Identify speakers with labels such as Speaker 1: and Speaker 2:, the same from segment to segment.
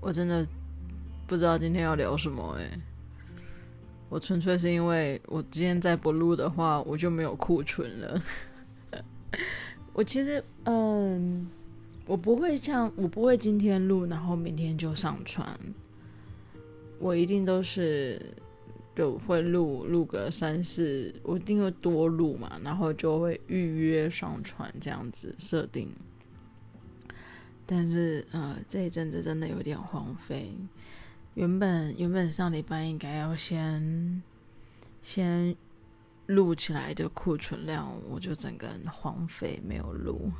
Speaker 1: 我真的不知道今天要聊什么哎、我纯粹是因为我今天再不录的话，我就没有库存了。我其实嗯，我不会像我不会今天录，然后明天就上传。我一定都是就会录录个三四，我一定会多录嘛，然后就会预约上传这样子设定。但是，呃，这一阵子真的有点荒废。原本原本上礼拜应该要先先录起来的库存量，我就整个人荒废没有录。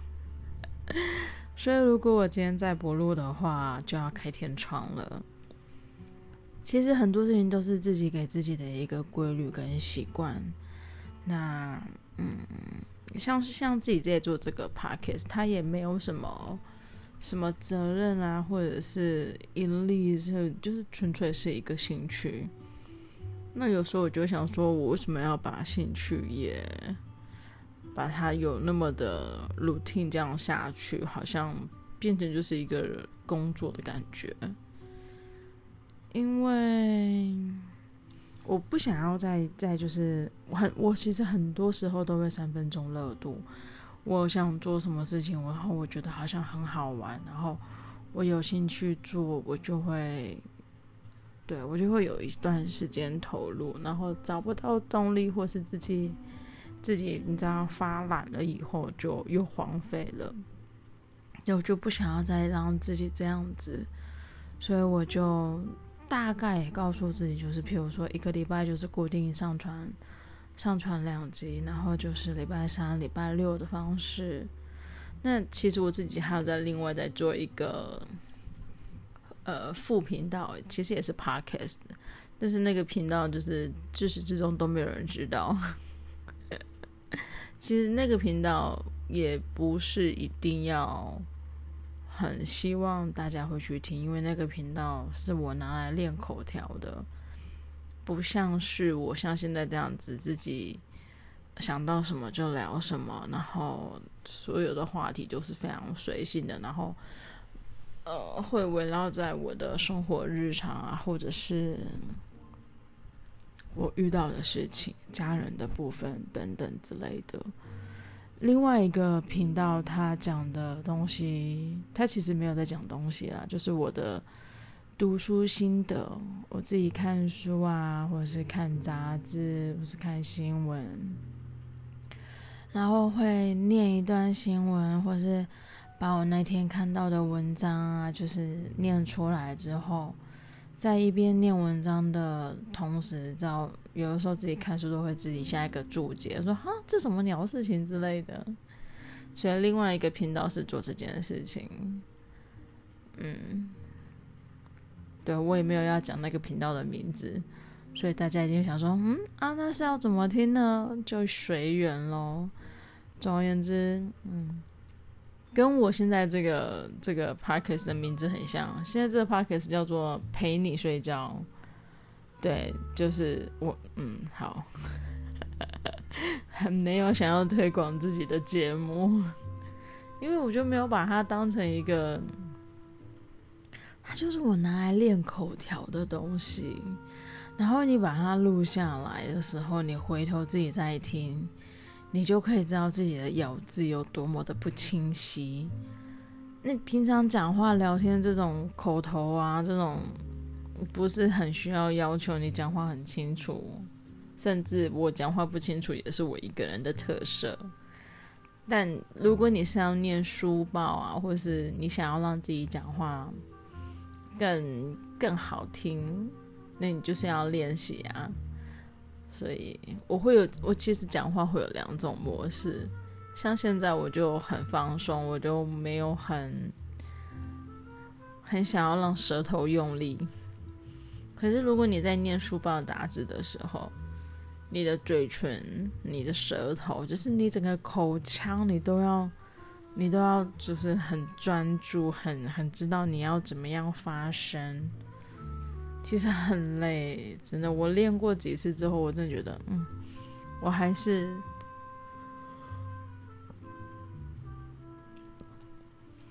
Speaker 1: 所以，如果我今天再不录的话，就要开天窗了。其实很多事情都是自己给自己的一个规律跟习惯。那，嗯，像是像自己在做这个 podcast，它也没有什么。什么责任啊，或者是盈利，是就是纯粹是一个兴趣。那有时候我就想说，我为什么要把兴趣也把它有那么的 routine 这样下去，好像变成就是一个工作的感觉。因为我不想要再再就是我很我其实很多时候都会三分钟热度。我想做什么事情，然后我觉得好像很好玩，然后我有兴趣做，我就会，对，我就会有一段时间投入，然后找不到动力，或是自己自己你知道发懒了以后，就又荒废了，我就不想要再让自己这样子，所以我就大概也告诉自己，就是譬如说一个礼拜就是固定上传。上传两集，然后就是礼拜三、礼拜六的方式。那其实我自己还有在另外在做一个呃副频道，其实也是 podcast，但是那个频道就是自始至终都没有人知道。其实那个频道也不是一定要很希望大家会去听，因为那个频道是我拿来练口条的。不像是我像现在这样子，自己想到什么就聊什么，然后所有的话题都是非常随性的，然后呃，会围绕在我的生活日常啊，或者是我遇到的事情、家人的部分等等之类的。另外一个频道，他讲的东西，他其实没有在讲东西啦，就是我的。读书心得，我自己看书啊，或者是看杂志，或是看新闻，然后会念一段新闻，或是把我那天看到的文章啊，就是念出来之后，在一边念文章的同时，知道有的时候自己看书都会自己下一个注解，说哈这什么鸟事情之类的。所以另外一个频道是做这件事情，嗯。对，我也没有要讲那个频道的名字，所以大家一定想说，嗯啊，那是要怎么听呢？就随缘喽。总而言之，嗯，跟我现在这个这个 podcast 的名字很像。现在这个 podcast 叫做陪你睡觉。对，就是我，嗯，好，很 没有想要推广自己的节目，因为我就没有把它当成一个。它就是我拿来练口条的东西，然后你把它录下来的时候，你回头自己再听，你就可以知道自己的咬字有多么的不清晰。那平常讲话聊天这种口头啊，这种不是很需要要求你讲话很清楚，甚至我讲话不清楚也是我一个人的特色。但如果你是要念书报啊，或是你想要让自己讲话。更更好听，那你就是要练习啊。所以我会有，我其实讲话会有两种模式。像现在我就很放松，我就没有很很想要让舌头用力。可是如果你在念书报杂志的时候，你的嘴唇、你的舌头，就是你整个口腔，你都要。你都要就是很专注，很很知道你要怎么样发声，其实很累，真的。我练过几次之后，我真的觉得，嗯，我还是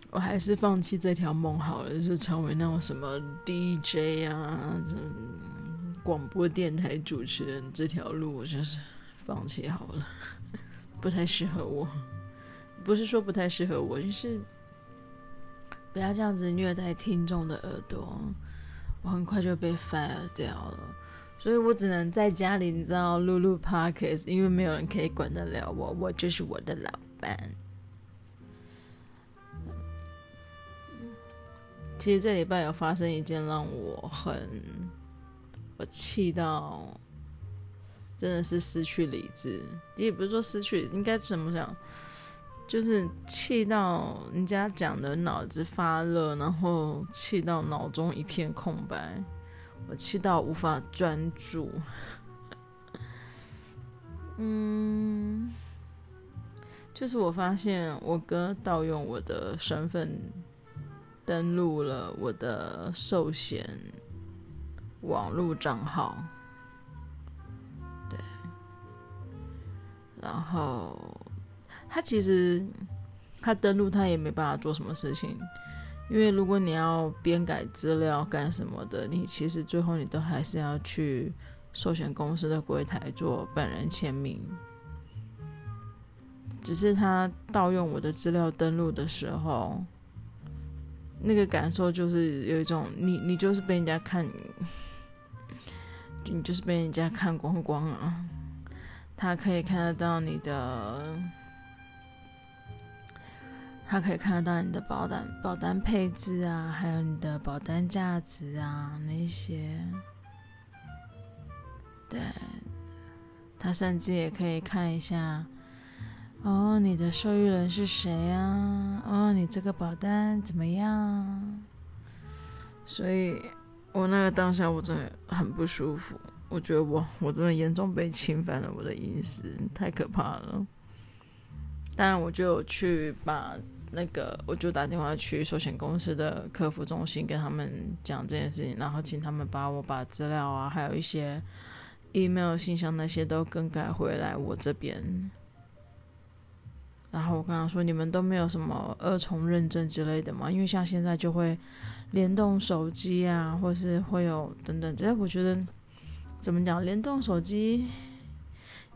Speaker 1: 我还是放弃这条梦好了，就是成为那种什么 DJ 啊，这广播电台主持人这条路，我就是放弃好了，不太适合我。不是说不太适合我，就是不要这样子虐待听众的耳朵，我很快就被 fire 掉了，所以我只能在家里，你知道，录录 podcast，因为没有人可以管得了我，我就是我的老板。其实这礼拜有发生一件让我很我气到，真的是失去理智。也不是说失去，应该怎么讲？就是气到人家讲的脑子发热，然后气到脑中一片空白，我气到无法专注。嗯，就是我发现我哥盗用我的身份。登录了我的寿险网络账号，对，然后他其实他登录他也没办法做什么事情，因为如果你要编改资料干什么的，你其实最后你都还是要去寿险公司的柜台做本人签名，只是他盗用我的资料登录的时候。那个感受就是有一种你，你就是被人家看，你就是被人家看光光啊。他可以看得到你的，他可以看得到你的保单保单配置啊，还有你的保单价值啊那些。对，他甚至也可以看一下。哦，你的受益人是谁呀？哦，你这个保单怎么样？所以，我那个当下我真的很不舒服。我觉得我我真的严重被侵犯了我的隐私，太可怕了。但，我就去把那个，我就打电话去寿险公司的客服中心跟他们讲这件事情，然后请他们把我把资料啊，还有一些 email 信箱那些都更改回来我这边。然后我跟他说：“你们都没有什么二重认证之类的吗？因为像现在就会联动手机啊，或是会有等等。这我觉得怎么讲？联动手机，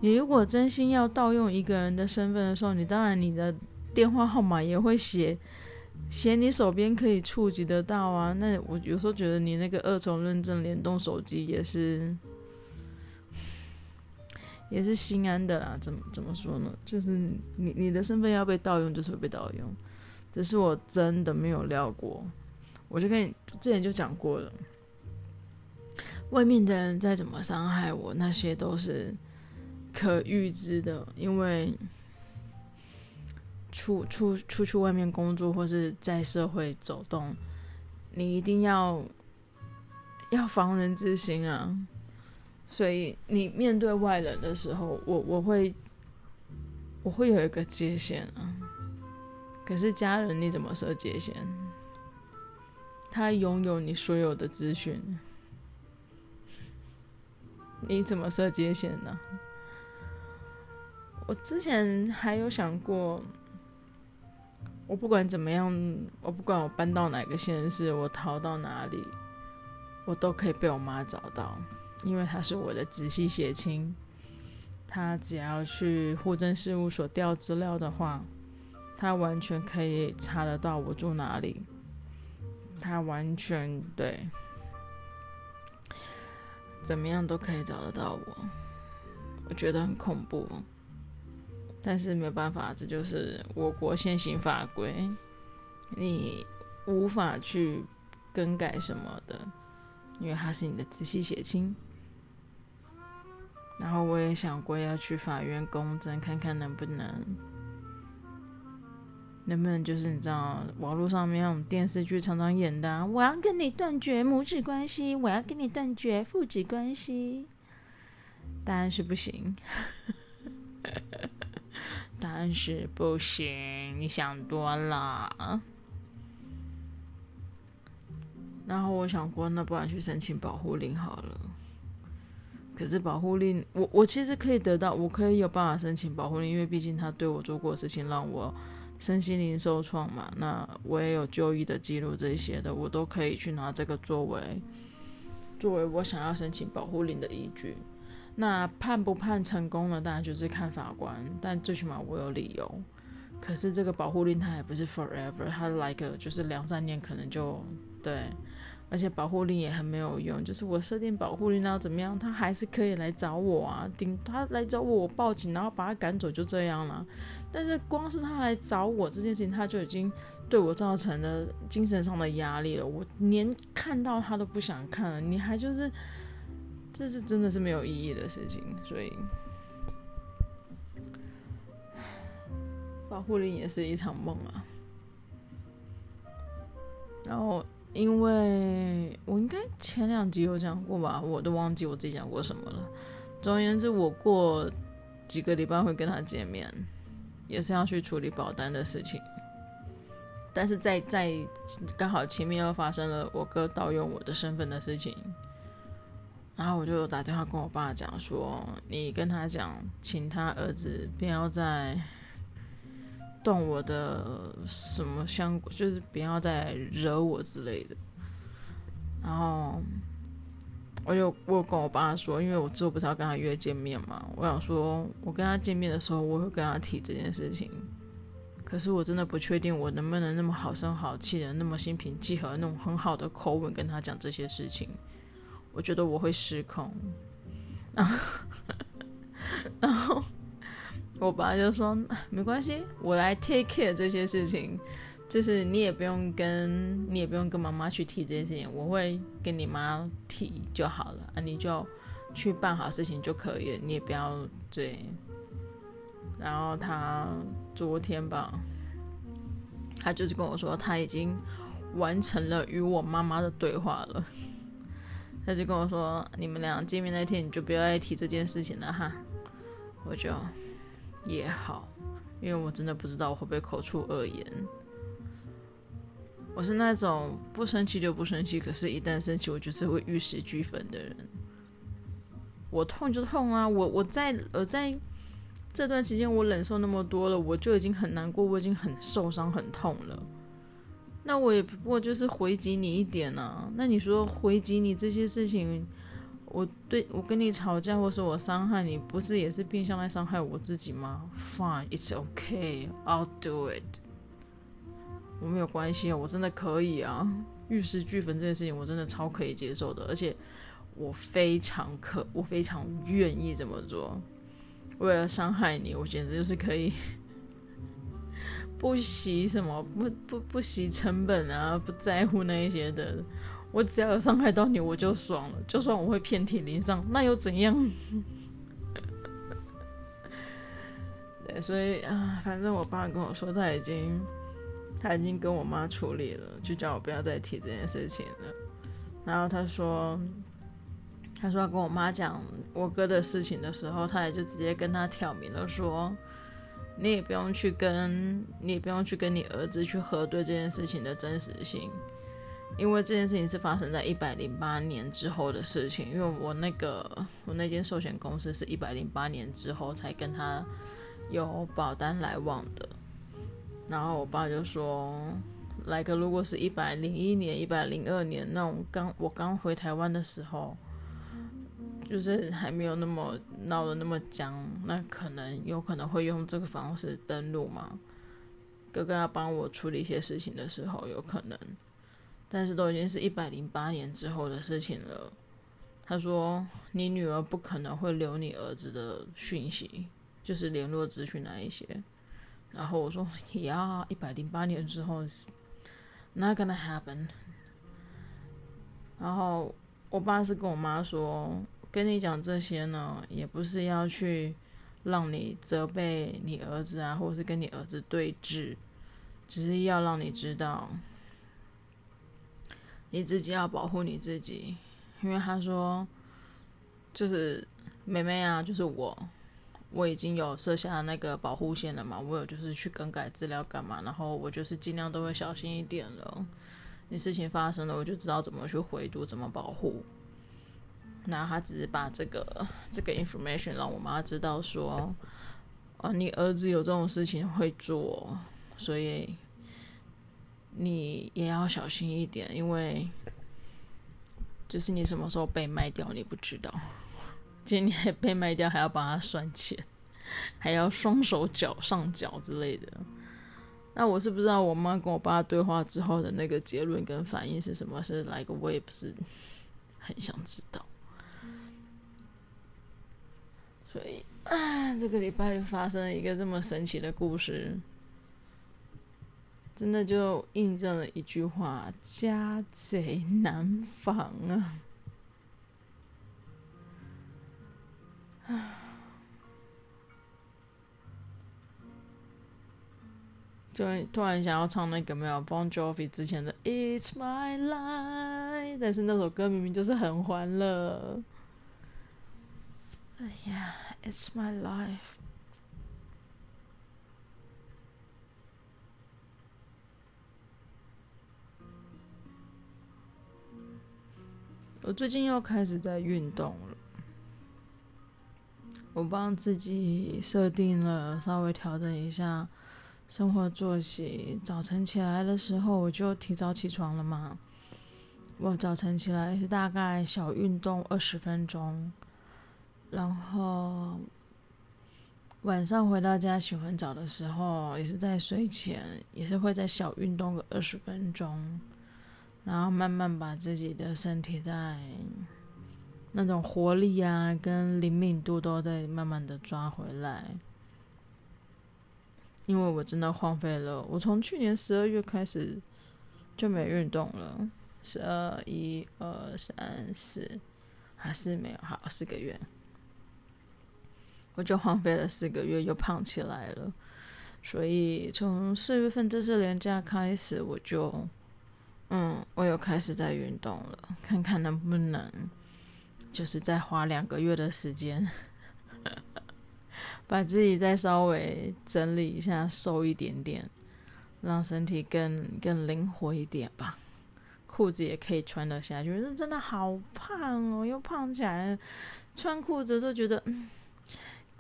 Speaker 1: 你如果真心要盗用一个人的身份的时候，你当然你的电话号码也会写写你手边可以触及得到啊。那我有时候觉得你那个二重认证联动手机也是。”也是心安的啦，怎么怎么说呢？就是你你的身份要被盗用，就是会被盗用。只是我真的没有料过，我就跟你之前就讲过了，外面的人再怎么伤害我，那些都是可预知的。因为出出出去外面工作或是在社会走动，你一定要要防人之心啊。所以你面对外人的时候，我我会我会有一个界限啊。可是家人你怎么设界限？他拥有你所有的资讯，你怎么设界限呢？我之前还有想过，我不管怎么样，我不管我搬到哪个县市，我逃到哪里，我都可以被我妈找到。因为她是我的直系血亲，她只要去户政事务所调资料的话，她完全可以查得到我住哪里。她完全对，怎么样都可以找得到我。我觉得很恐怖，但是没有办法，这就是我国现行法规，你无法去更改什么的，因为他是你的直系血亲。然后我也想过要去法院公证，看看能不能，能不能就是你知道，网络上面那种电视剧常常演的，我要跟你断绝母子关系，我要跟你断绝父子关系。答案是不行，答案是不行，你想多了。然后我想过，那不然去申请保护令好了。可是保护令，我我其实可以得到，我可以有办法申请保护令，因为毕竟他对我做过的事情，让我身心灵受创嘛，那我也有就医的记录，这些的我都可以去拿这个作为作为我想要申请保护令的依据。那判不判成功呢？当然就是看法官，但最起码我有理由。可是这个保护令它也不是 forever，它来个就是两三年可能就对。而且保护令也很没有用，就是我设定保护令要怎么样，他还是可以来找我啊，顶他来找我，我报警，然后把他赶走，就这样了。但是光是他来找我这件事情，他就已经对我造成了精神上的压力了。我连看到他都不想看了，你还就是，这是真的是没有意义的事情。所以，保护令也是一场梦啊。然后。因为我应该前两集有讲过吧，我都忘记我自己讲过什么了。总而言之，我过几个礼拜会跟他见面，也是要去处理保单的事情。但是在在刚好前面又发生了我哥盗用我的身份的事情，然后我就打电话跟我爸讲说：“你跟他讲，请他儿子不要再。”动我的什么相，就是不要再惹我之类的。然后我就我有跟我爸说，因为我之后不是要跟他约见面嘛，我想说我跟他见面的时候，我会跟他提这件事情。可是我真的不确定我能不能那么好声好气的，那么心平气和，那种很好的口吻跟他讲这些事情。我觉得我会失控。然后，然后。我爸就说：“没关系，我来 take care 这些事情，就是你也不用跟你也不用跟妈妈去提这些事情，我会跟你妈提就好了啊，你就去办好事情就可以了，你也不要对。”然后他昨天吧，他就是跟我说他已经完成了与我妈妈的对话了，他就跟我说：“你们俩见面那天你就不要再提这件事情了哈。”我就。也好，因为我真的不知道我会不会口出恶言。我是那种不生气就不生气，可是一旦生气，我就是会玉石俱焚的人。我痛就痛啊！我我在我在这段期间，我忍受那么多了，我就已经很难过，我已经很受伤、很痛了。那我也不过就是回击你一点啊。那你说回击你这些事情？我对我跟你吵架，或是我伤害你，不是也是变相来伤害我自己吗？Fine, it's okay, I'll do it。我没有关系啊，我真的可以啊。玉石俱焚这件事情，我真的超可以接受的，而且我非常可，我非常愿意这么做。为了伤害你，我简直就是可以不惜什么，不不不惜成本啊，不在乎那一些的。我只要有伤害到你，我就爽了。就算我会遍体鳞伤，那又怎样？对，所以啊，反正我爸跟我说，他已经他已经跟我妈处理了，就叫我不要再提这件事情了。然后他说，他说要跟我妈讲我哥的事情的时候，他也就直接跟他挑明了说，你也不用去跟你也不用去跟你儿子去核对这件事情的真实性。因为这件事情是发生在一百零八年之后的事情，因为我那个我那间寿险公司是一百零八年之后才跟他有保单来往的，然后我爸就说，来个如果是一百零一年、一百零二年那种刚我刚回台湾的时候，就是还没有那么闹得那么僵，那可能有可能会用这个方式登录嘛，哥哥要帮我处理一些事情的时候，有可能。但是都已经是一百零八年之后的事情了。他说：“你女儿不可能会留你儿子的讯息，就是联络资讯那一些。”然后我说：“呀，一百零八年之后，not gonna happen。”然后我爸是跟我妈说：“跟你讲这些呢，也不是要去让你责备你儿子啊，或者是跟你儿子对峙，只是要让你知道。”你自己要保护你自己，因为他说，就是妹妹啊，就是我，我已经有设下那个保护线了嘛，我有就是去更改资料干嘛，然后我就是尽量都会小心一点了。你事情发生了，我就知道怎么去回读，怎么保护。那他只是把这个这个 information 让我妈知道说，哦，你儿子有这种事情会做，所以你也要小心一点，因为就是你什么时候被卖掉，你不知道。今天被卖掉，还要帮他算钱，还要双手脚上缴之类的。那我是不知道我妈跟我爸对话之后的那个结论跟反应是什么，是来个我也不是很想知道。所以啊，这个礼拜就发生了一个这么神奇的故事，真的就印证了一句话：家贼难防啊！啊。就突然想要唱那个没有 Bon Jovi 之前的 It's My Life，但是那首歌明明就是很欢乐。哎呀，It's My Life。我最近又开始在运动了，我帮自己设定了，稍微调整一下。生活作息，早晨起来的时候我就提早起床了嘛。我早晨起来是大概小运动二十分钟，然后晚上回到家洗完澡的时候，也是在睡前，也是会在小运动个二十分钟，然后慢慢把自己的身体在那种活力啊跟灵敏度都在慢慢的抓回来。因为我真的荒废了，我从去年十二月开始就没运动了，十二一二三四，还是没有，好四个月，我就荒废了四个月，又胖起来了。所以从四月份这次连假开始，我就，嗯，我又开始在运动了，看看能不能，就是再花两个月的时间。把自己再稍微整理一下，瘦一点点，让身体更更灵活一点吧。裤子也可以穿得下去，是真的好胖哦，又胖起来。穿裤子就觉得，嗯，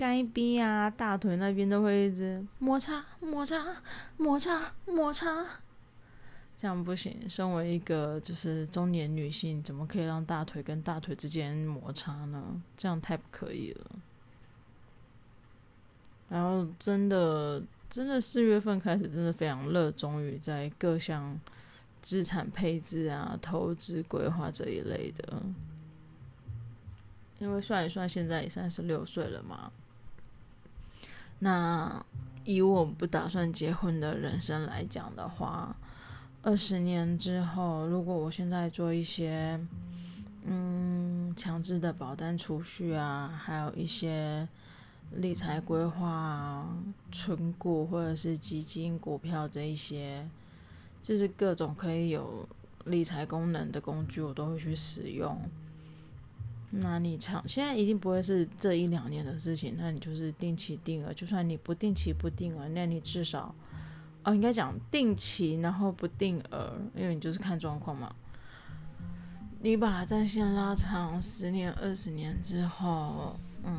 Speaker 1: 该逼啊，大腿那边都会一直摩擦、摩擦、摩擦、摩擦，这样不行。身为一个就是中年女性，怎么可以让大腿跟大腿之间摩擦呢？这样太不可以了。然后真的，真的四月份开始，真的非常热衷于在各项资产配置啊、投资规划这一类的。因为算一算，现在也三十六岁了嘛。那以我不打算结婚的人生来讲的话，二十年之后，如果我现在做一些嗯强制的保单储蓄啊，还有一些。理财规划啊、存股或者是基金、股票这一些，就是各种可以有理财功能的工具，我都会去使用。那你长现在一定不会是这一两年的事情，那你就是定期定额。就算你不定期不定额，那你至少哦，应该讲定期，然后不定额，因为你就是看状况嘛。你把战线拉长十年、二十年之后，嗯。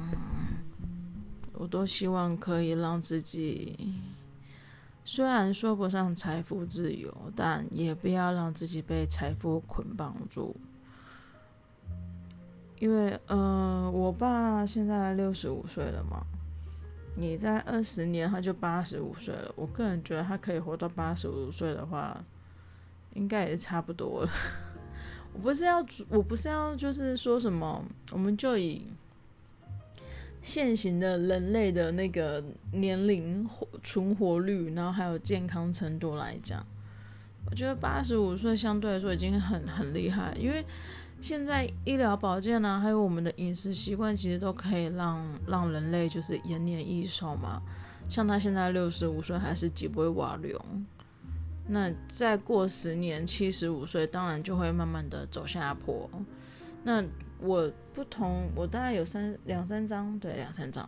Speaker 1: 我都希望可以让自己，虽然说不上财富自由，但也不要让自己被财富捆绑住。因为，呃，我爸现在六十五岁了嘛，你在二十年他就八十五岁了。我个人觉得他可以活到八十五岁的话，应该也是差不多了。我不是要，我不是要，就是说什么，我们就以。现行的人类的那个年龄活存活率，然后还有健康程度来讲，我觉得八十五岁相对来说已经很很厉害，因为现在医疗保健呢、还有我们的饮食习惯，其实都可以让让人类就是延年益寿嘛。像他现在六十五岁还是脊椎瓦流，那再过十年七十五岁，当然就会慢慢的走下坡。那我不同，我大概有三两三张，对，两三张，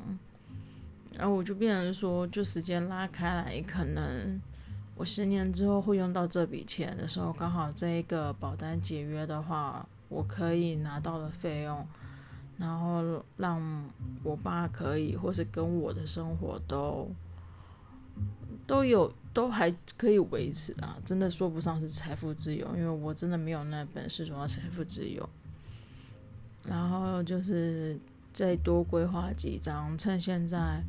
Speaker 1: 然后我就变成说，就时间拉开来，可能我十年之后会用到这笔钱的时候，刚好这一个保单解约的话，我可以拿到的费用，然后让我爸可以，或是跟我的生活都都有都还可以维持啊，真的说不上是财富自由，因为我真的没有那本事做到财富自由。然后就是再多规划几张，趁现在，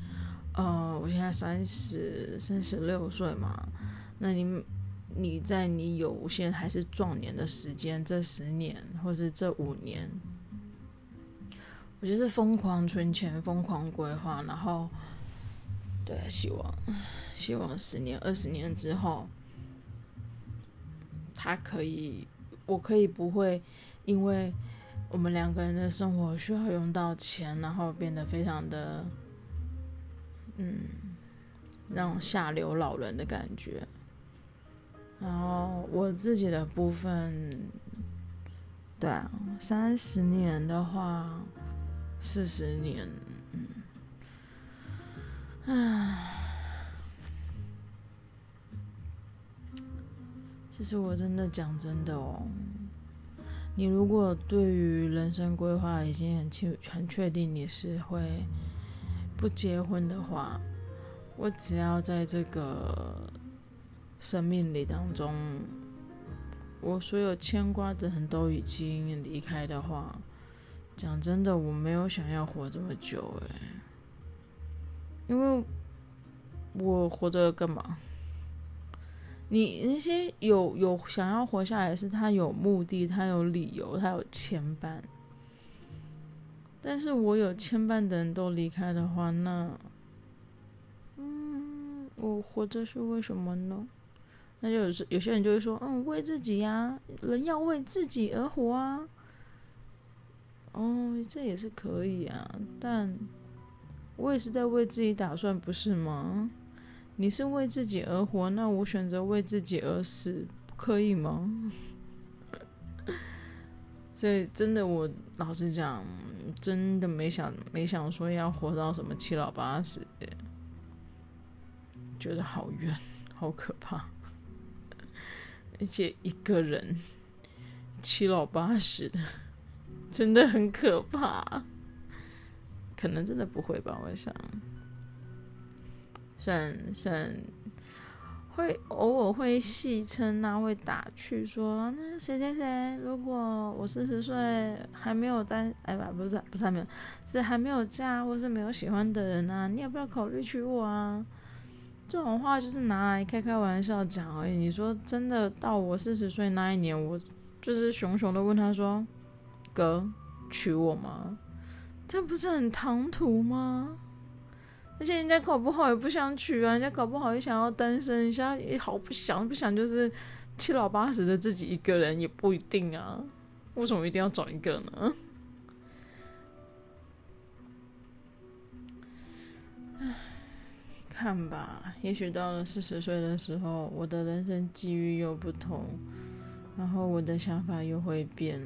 Speaker 1: 呃，我现在三十三十六岁嘛，那你你在你有限还是壮年的时间，这十年或是这五年，我就是疯狂存钱，疯狂规划，然后。对，希望希望十年、二十年之后，他可以，我可以不会因为我们两个人的生活需要用到钱，然后变得非常的，嗯，那种下流老人的感觉。然后我自己的部分，对啊，三十年的话，四十年。唉，其实我真的讲真的哦，你如果对于人生规划已经很清很确定你是会不结婚的话，我只要在这个生命里当中，我所有牵挂的人都已经离开的话，讲真的，我没有想要活这么久诶。因为我活着干嘛？你那些有有想要活下来，是他有目的，他有理由，他有牵绊。但是我有牵绊的人都离开的话，那，嗯，我活着是为什么呢？那就有有些人就会说，嗯，为自己呀，人要为自己而活啊。哦，这也是可以啊，但。我也是在为自己打算，不是吗？你是为自己而活，那我选择为自己而死，不可以吗？所以真的，我老实讲，真的没想没想说要活到什么七老八十，觉得好远，好可怕，而且一个人七老八十的，真的很可怕。可能真的不会吧，我想，算算会偶尔会戏称啊，会打趣说，那谁谁谁，如果我四十岁还没有单，哎吧，不是不是还没有，是还没有嫁或是没有喜欢的人啊，你要不要考虑娶我啊？这种话就是拿来开开玩笑讲而已。你说真的，到我四十岁那一年，我就是熊熊的问他说，哥，娶我吗？这不是很唐突吗？而且人家搞不好也不想娶啊，人家搞不好也想要单身一下，也好不想不想就是七老八十的自己一个人也不一定啊。为什么一定要找一个呢？看吧，也许到了四十岁的时候，我的人生际遇又不同，然后我的想法又会变。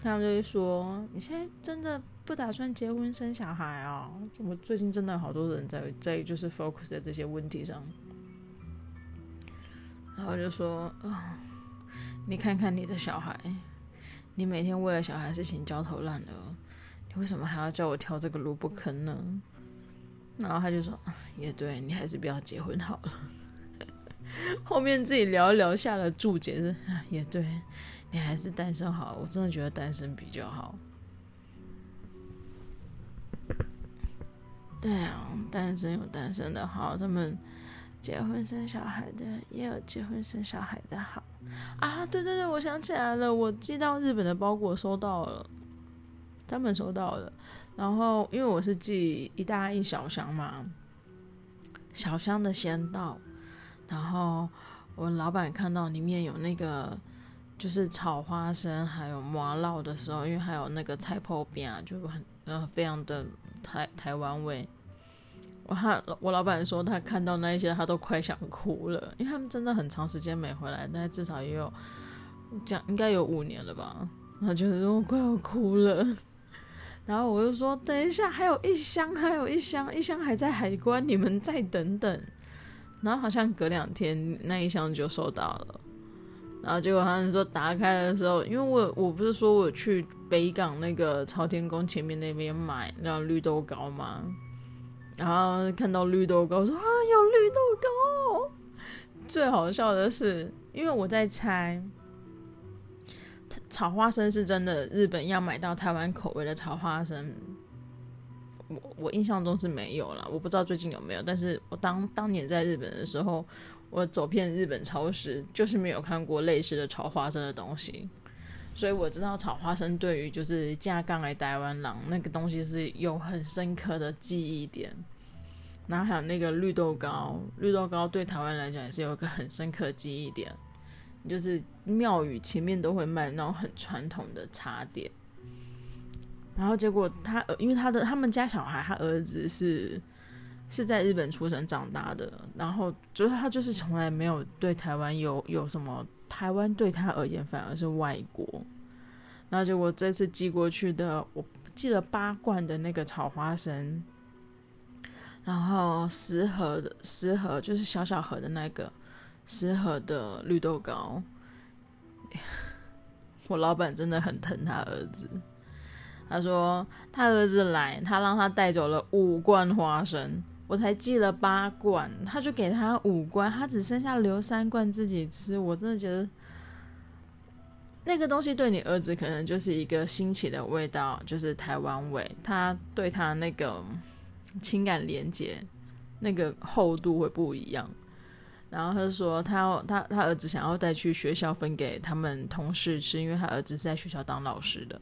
Speaker 1: 他们就会说：“你现在真的不打算结婚生小孩啊？”我最近真的好多人在在就是 focus 在这些问题上，然后就说：“啊、你看看你的小孩，你每天为了小孩事情焦头烂额，你为什么还要叫我跳这个萝卜坑呢？”然后他就说：“也对，你还是不要结婚好了。”后面自己聊一聊下了注解是：“也对。”你还是单身好，我真的觉得单身比较好。对啊，单身有单身的好，他们结婚生小孩的也有结婚生小孩的好啊！对对对，我想起来了，我寄到日本的包裹收到了，他们收到了。然后因为我是寄一大一小箱嘛，小箱的先到，然后我老板看到里面有那个。就是炒花生还有麻辣的时候，因为还有那个菜泡饼啊，就很呃非常的台台湾味。我他我老板说他看到那一些他都快想哭了，因为他们真的很长时间没回来，但至少也有这样应该有五年了吧。他就是我快要哭了，然后我就说等一下，还有一箱，还有一箱，一箱还在海关，你们再等等。然后好像隔两天那一箱就收到了。然后结果他们说打开的时候，因为我我不是说我去北港那个朝天宫前面那边买那绿豆糕吗？然后看到绿豆糕，说啊有绿豆糕。最好笑的是，因为我在猜，炒花生是真的日本要买到台湾口味的炒花生。我我印象中是没有了，我不知道最近有没有。但是我当当年在日本的时候，我走遍日本超市，就是没有看过类似的炒花生的东西。所以我知道炒花生对于就是架杠来台湾人那个东西是有很深刻的记忆点。然后还有那个绿豆糕，绿豆糕对台湾来讲也是有一个很深刻记忆点，就是庙宇前面都会卖那种很传统的茶点。然后结果他，因为他的他们家小孩，他儿子是是在日本出生长大的，然后就是他就是从来没有对台湾有有什么，台湾对他而言反而是外国。然后结果这次寄过去的，我寄了八罐的那个炒花生，然后十盒的十盒就是小小盒的那个十盒的绿豆糕。我老板真的很疼他儿子。他说他儿子来，他让他带走了五罐花生，我才寄了八罐，他就给他五罐，他只剩下留三罐自己吃。我真的觉得那个东西对你儿子可能就是一个新奇的味道，就是台湾味，他对他那个情感连接那个厚度会不一样。然后他就说他要他他儿子想要带去学校分给他们同事吃，因为他儿子是在学校当老师的。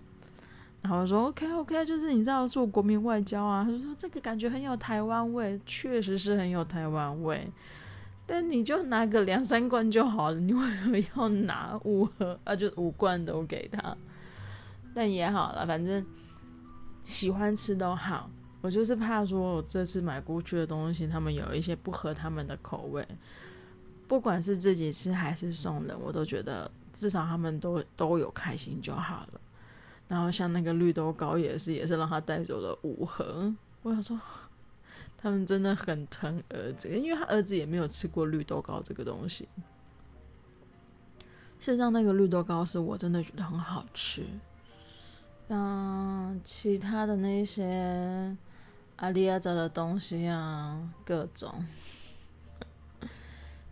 Speaker 1: 然后我说 OK OK，就是你知道做国民外交啊，他说这个感觉很有台湾味，确实是很有台湾味。但你就拿个两三罐就好了，你为什么要拿五盒啊？就五罐都给他。但也好了，反正喜欢吃都好。我就是怕说我这次买过去的东西，他们有一些不合他们的口味，不管是自己吃还是送人，我都觉得至少他们都都有开心就好了。然后像那个绿豆糕也是，也是让他带走了五盒。我想说，他们真的很疼儿子，因为他儿子也没有吃过绿豆糕这个东西。事实上，那个绿豆糕是我真的觉得很好吃。嗯，其他的那些阿里阿杂的东西啊，各种，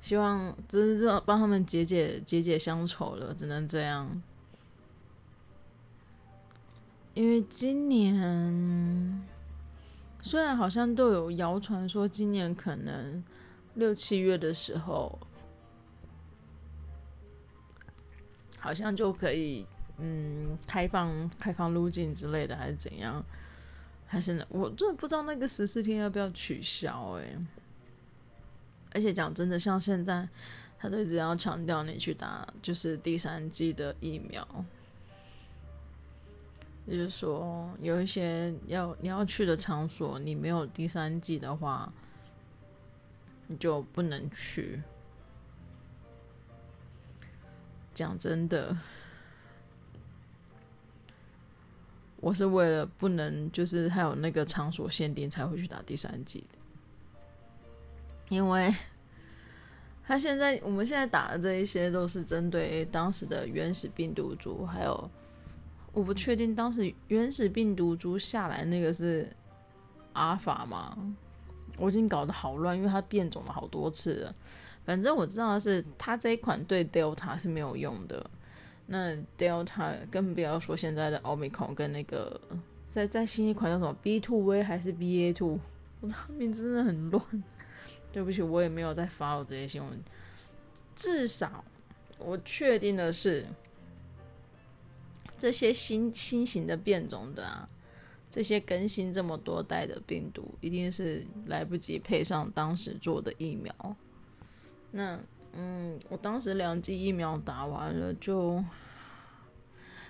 Speaker 1: 希望只是说帮他们解解解解乡愁了，只能这样。因为今年虽然好像都有谣传说今年可能六七月的时候，好像就可以嗯开放开放入境之类的，还是怎样？还是？我真的不知道那个十四天要不要取消哎。而且讲真的，像现在他都一直要强调你去打就是第三剂的疫苗。也就是说，有一些要你要去的场所，你没有第三剂的话，你就不能去。讲真的，我是为了不能，就是还有那个场所限定才会去打第三剂的，因为他现在我们现在打的这一些都是针对当时的原始病毒株，还有。我不确定当时原始病毒株下来那个是阿法吗？我已经搞得好乱，因为它变种了好多次了。反正我知道的是，它这一款对 Delta 是没有用的。那 Delta 更不要说现在的 Omicron 跟那个在在新一款叫什么 B2V 还是 BA2，我操，名字真的很乱。对不起，我也没有在 follow 这些新闻。至少我确定的是。这些新新型的变种的啊，这些更新这么多代的病毒，一定是来不及配上当时做的疫苗。那嗯，我当时两剂疫苗打完了，就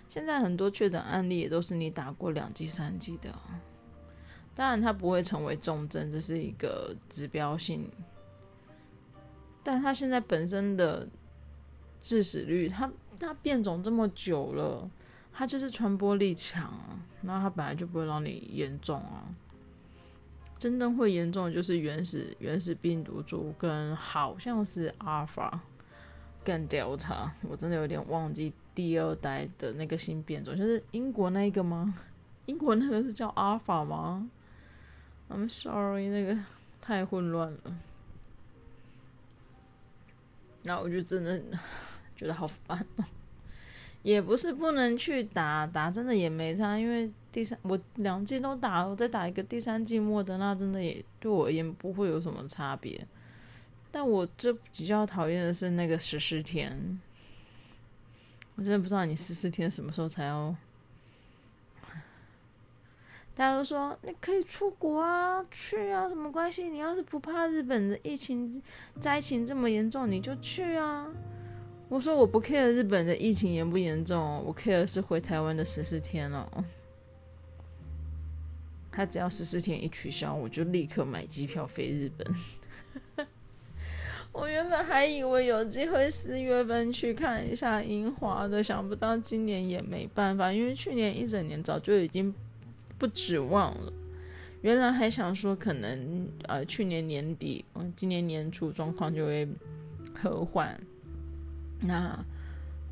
Speaker 1: 现在很多确诊案例也都是你打过两剂、三剂的。当然，它不会成为重症，这是一个指标性。但它现在本身的致死率，它它变种这么久了。它就是传播力强啊，那它本来就不会让你严重啊。真正会严重的就是原始原始病毒株跟好像是阿尔法跟 Delta，我真的有点忘记第二代的那个新变种，就是英国那个吗？英国那个是叫阿尔法吗？I'm sorry，那个 太混乱了。那我就真的 觉得好烦哦。也不是不能去打，打真的也没差，因为第三我两季都打了，我再打一个第三季莫德纳，真的也对我而言不会有什么差别。但我这比较讨厌的是那个十四天，我真的不知道你十四天什么时候才要。大家都说你可以出国啊，去啊，什么关系？你要是不怕日本的疫情灾情这么严重，你就去啊。我说我不 care 日本的疫情严不严重，我 care 是回台湾的十四天哦。他只要十四天一取消，我就立刻买机票飞日本。我原本还以为有机会四月份去看一下樱花的，想不到今年也没办法，因为去年一整年早就已经不指望了。原来还想说可能呃去年年底，嗯，今年年初状况就会和缓。那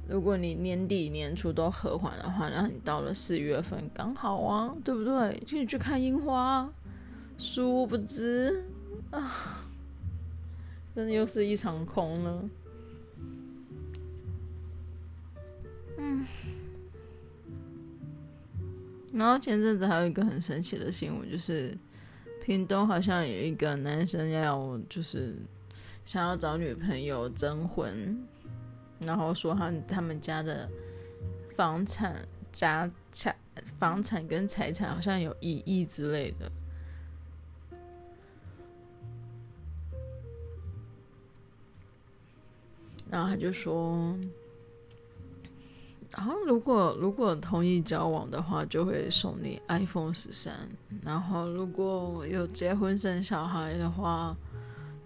Speaker 1: 如果你年底年初都和缓的话，那你到了四月份刚好啊，对不对？去去看樱花，殊不知啊，真的又是一场空了。然后前阵子还有一个很神奇的新闻，就是屏东好像有一个男生要就是想要找女朋友征婚。然后说他他们家的房产家产房产跟财产好像有一亿之类的，然后他就说，然后如果如果同意交往的话，就会送你 iPhone 十三，然后如果有结婚生小孩的话。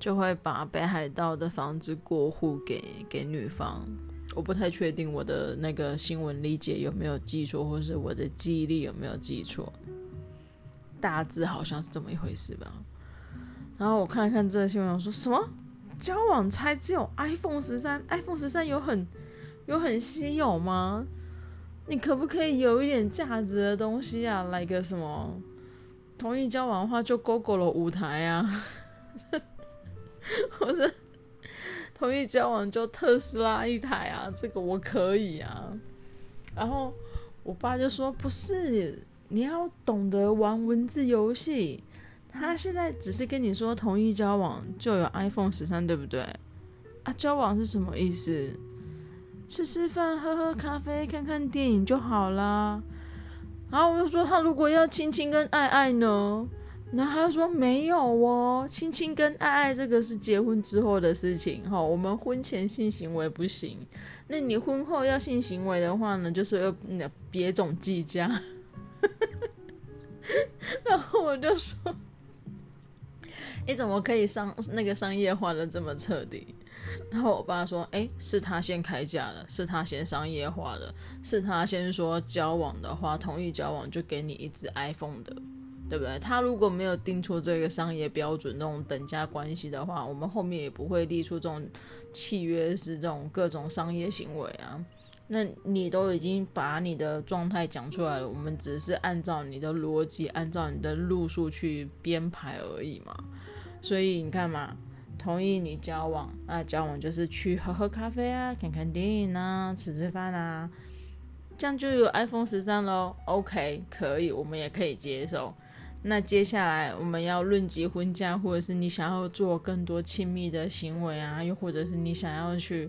Speaker 1: 就会把北海道的房子过户给给女方，我不太确定我的那个新闻理解有没有记错，或是我的记忆力有没有记错，大致好像是这么一回事吧。然后我看了看这个新闻，我说什么交往才只有 iPhone 十三？iPhone 十三有很有很稀有吗？你可不可以有一点价值的东西啊？来个什么？同意交往的话就 Gogoro 五台啊。我是同意交往就特斯拉一台啊，这个我可以啊。然后我爸就说：“不是，你要懂得玩文字游戏。他现在只是跟你说同意交往就有 iPhone 十三，对不对？啊，交往是什么意思？吃吃饭、喝喝咖啡、看看电影就好啦。然后我就说，他如果要亲亲跟爱爱呢？”然后他说没有哦，亲亲跟爱爱这个是结婚之后的事情哈，我们婚前性行为不行。那你婚后要性行为的话呢，就是要那别种计价。然后我就说，你 怎么可以商那个商业化的这么彻底？然后我爸说，哎，是他先开价的，是他先商业化的，是他先说交往的话，同意交往就给你一只 iPhone 的。对不对？他如果没有定出这个商业标准，那种等价关系的话，我们后面也不会立出这种契约，是这种各种商业行为啊。那你都已经把你的状态讲出来了，我们只是按照你的逻辑，按照你的路数去编排而已嘛。所以你看嘛，同意你交往啊，交往就是去喝喝咖啡啊，看看电影啊，吃吃饭啊，这样就有 iPhone 十三喽。OK，可以，我们也可以接受。那接下来我们要论及婚嫁，或者是你想要做更多亲密的行为啊，又或者是你想要去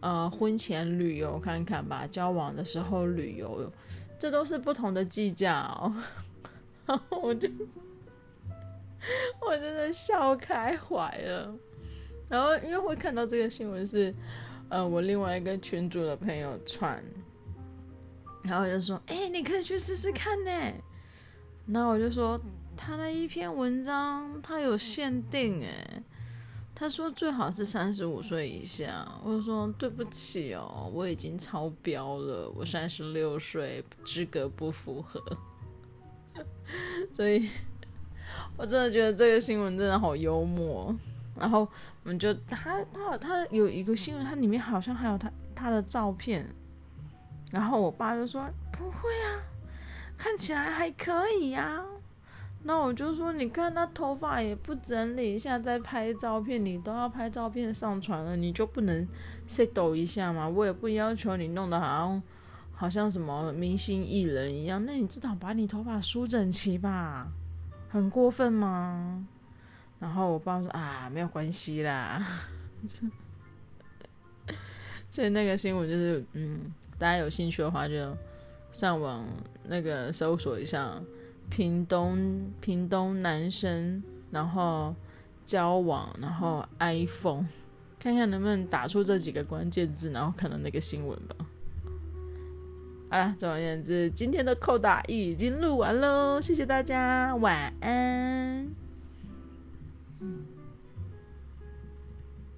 Speaker 1: 呃婚前旅游看看吧，交往的时候旅游，这都是不同的计价。然 后我就我真的笑开怀了。然后因为会看到这个新闻是呃我另外一个群主的朋友传，然后我就说，哎，你可以去试试看呢。那我就说，他那一篇文章他有限定诶，他说最好是三十五岁以下。我就说对不起哦，我已经超标了，我三十六岁，资格不符合。所以，我真的觉得这个新闻真的好幽默。然后我们就他他他有一个新闻，他里面好像还有他他的照片。然后我爸就说不会啊。看起来还可以呀，那我就说，你看他头发也不整理，一下在拍照片，你都要拍照片上传了，你就不能 settle 一下吗？我也不要求你弄得好像好像什么明星艺人一样，那你至少把你头发梳整齐吧，很过分吗？然后我爸说啊，没有关系啦，所以那个新闻就是，嗯，大家有兴趣的话就上网那个搜索一下。屏东屏东男生，然后交往，然后 iPhone，看看能不能打出这几个关键字，然后看到那个新闻吧。好了，总而言之，今天的扣打已经录完喽，谢谢大家，晚安。嗯